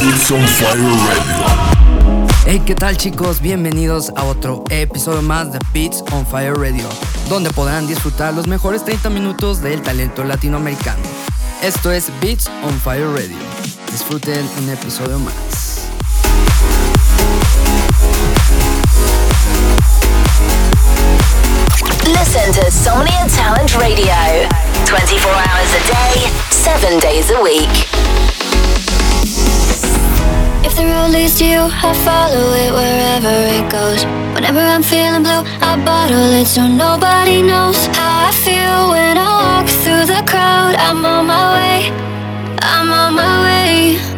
It's on fire radio. Hey, ¿qué tal chicos? Bienvenidos a otro episodio más de Beats on Fire Radio, donde podrán disfrutar los mejores 30 minutos del talento latinoamericano. Esto es Beats on Fire Radio. Disfruten un episodio más. Listen to Somnia Talent Radio 24 hours a day, 7 days a week. The road leads to you, I follow it wherever it goes. Whenever I'm feeling blue, I bottle it so nobody knows how I feel when I walk through the crowd. I'm on my way, I'm on my way.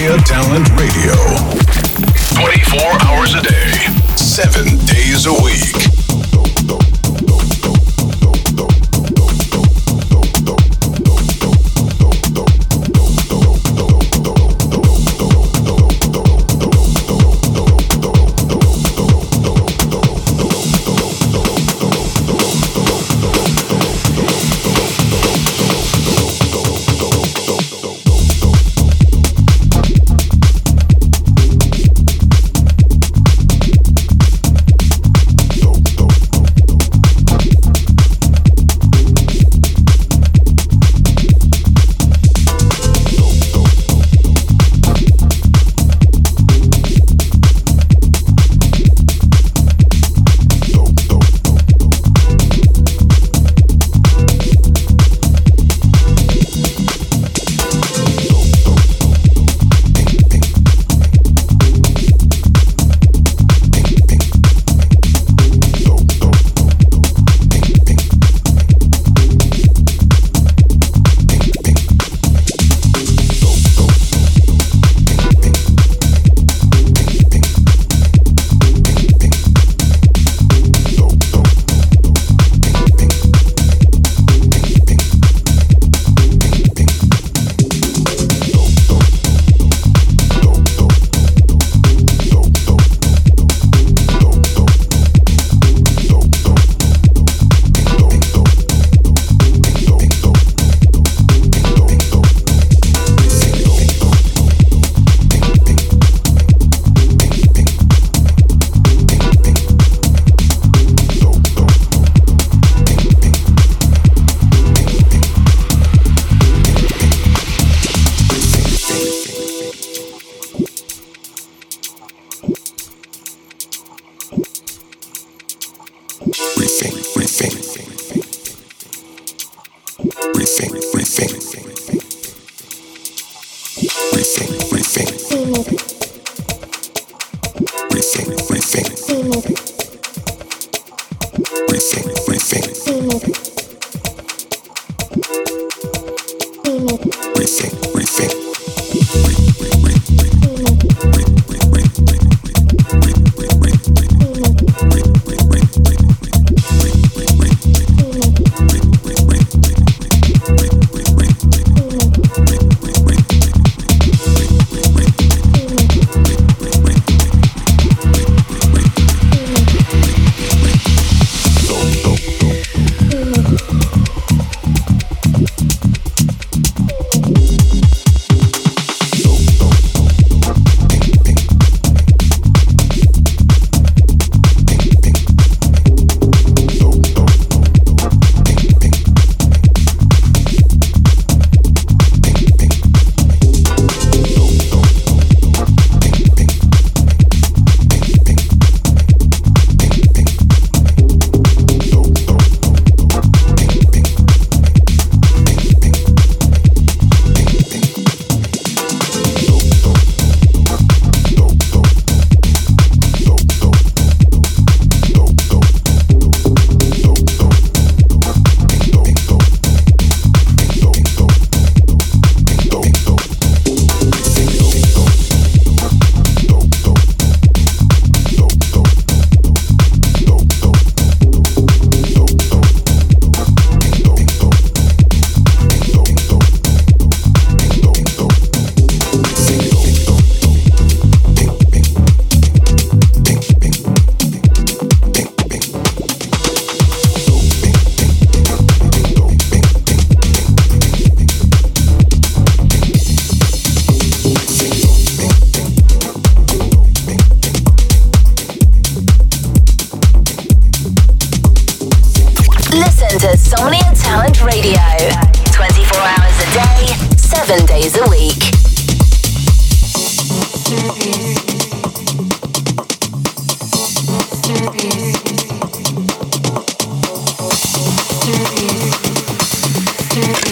Talent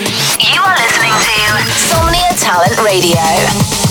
You are listening to Somnia Talent Radio.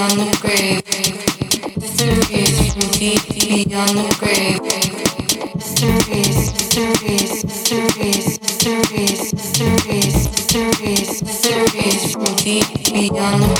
beyond the grave. Mysteries from deep beyond the grave. Mysteries, mysteries, mysteries, mysteries, mysteries, mysteries, mysteries from deep beyond the grave.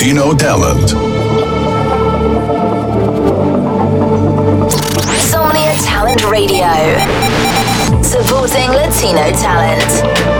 Latino talent. Somnia Talent Radio. Supporting Latino talent.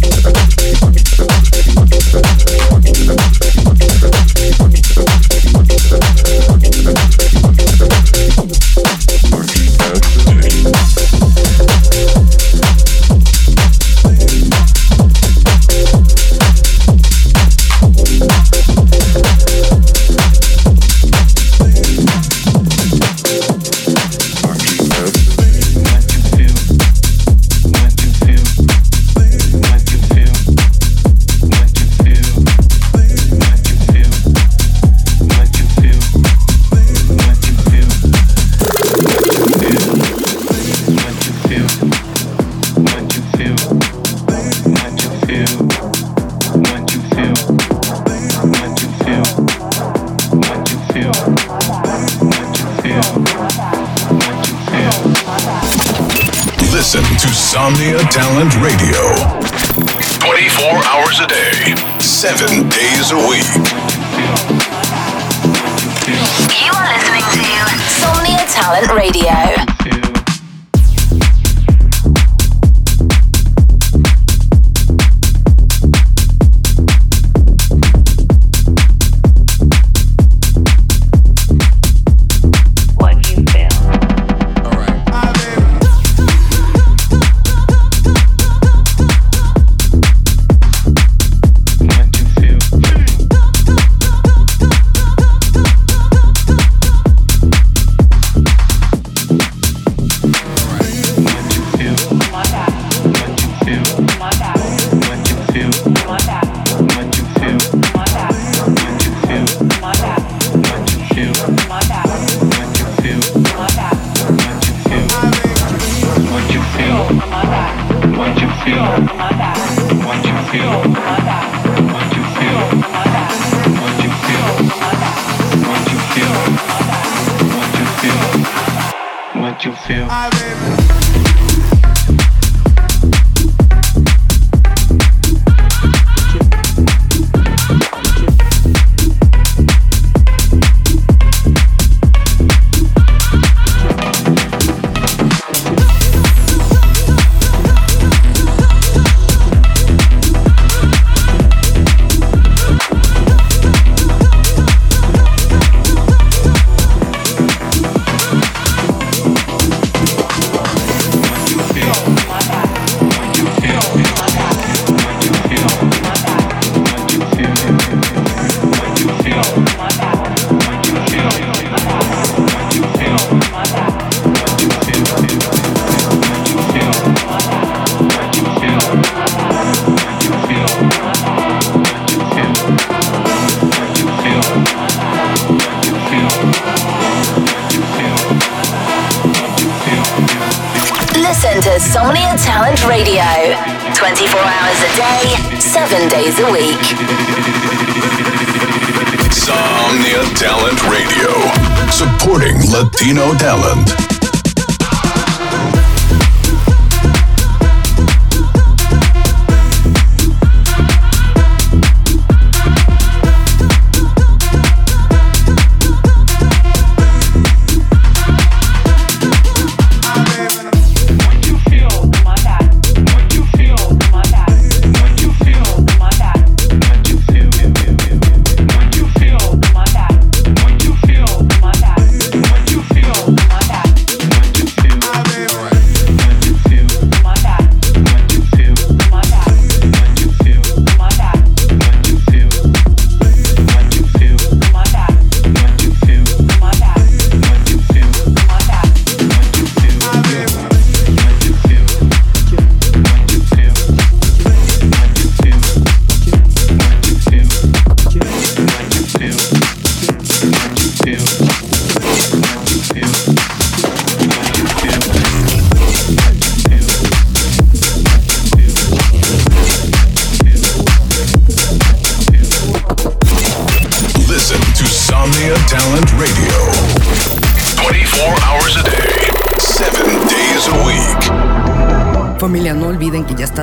Talent Radio. 24 hours a day, 7 days a week. You are listening to Somnia Talent Radio. Latino talent.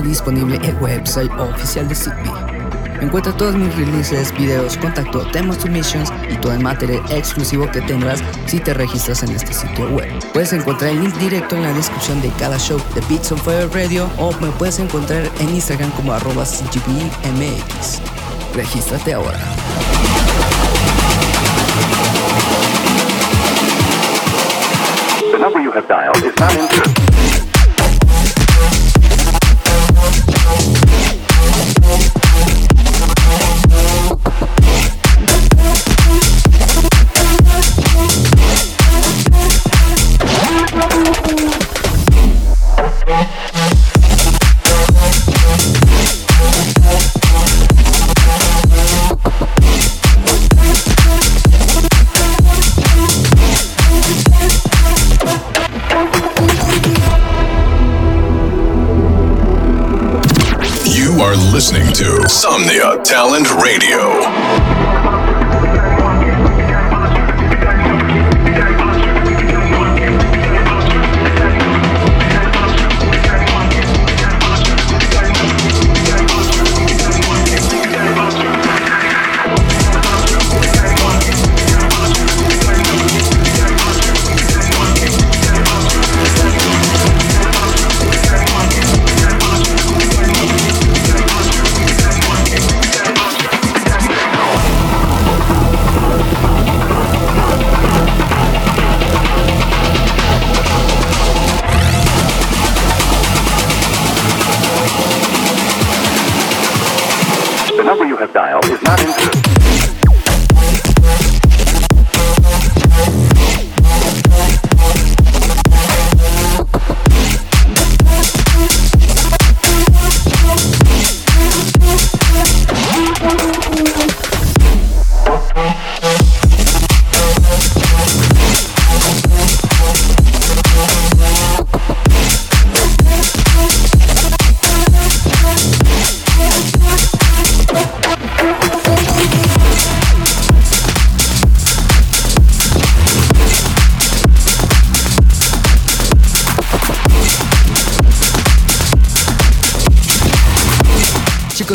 Disponible el website oficial de Zigbee. Encuentra todos mis releases, videos, contacto, temas, submissions y todo el material exclusivo que tendrás si te registras en este sitio web. Puedes encontrar el link directo en la descripción de cada show de Beats on Fire Radio o me puedes encontrar en Instagram como arroba CGBMX. Regístrate ahora. You have dialed is not in listening to Somnia Talent Radio. number you have dialed is not in service.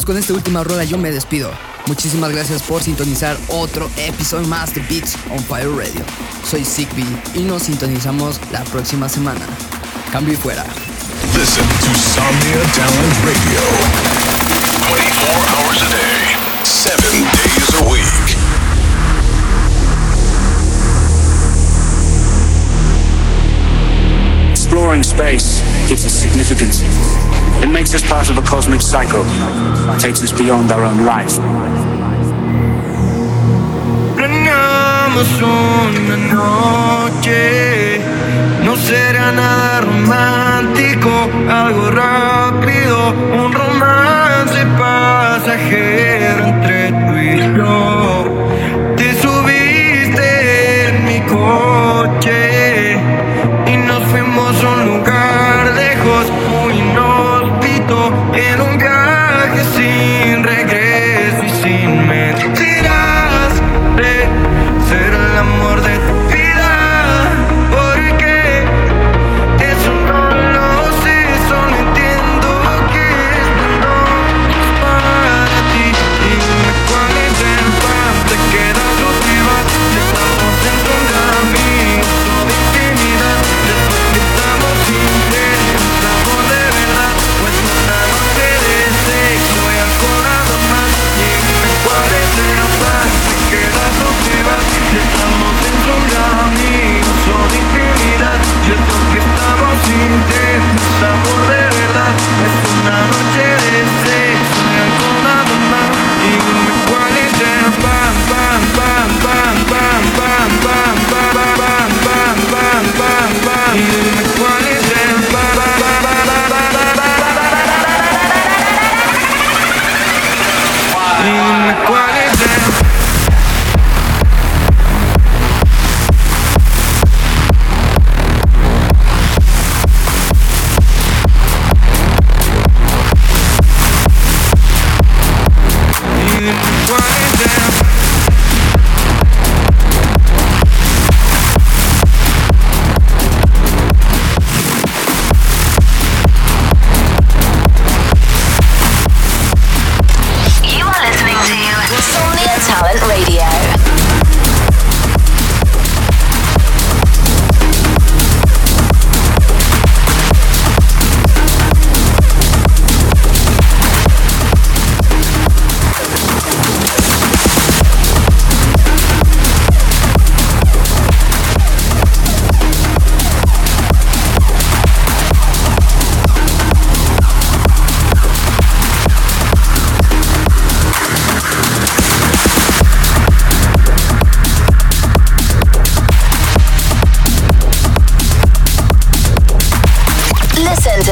Con esta última rola yo me despido. Muchísimas gracias por sintonizar otro episodio más de Beats on Fire Radio. Soy Zigbee y nos sintonizamos la próxima semana. Cambio y fuera. Listen to Somnia Talent Radio. 24 hours a day, 7 days a week. Exploring space gives us significance. It makes us part of a cosmic cycle, takes us beyond our own life. Una noche, no será nada romántico, algo rápido, un romance pasajero entre tú y yo.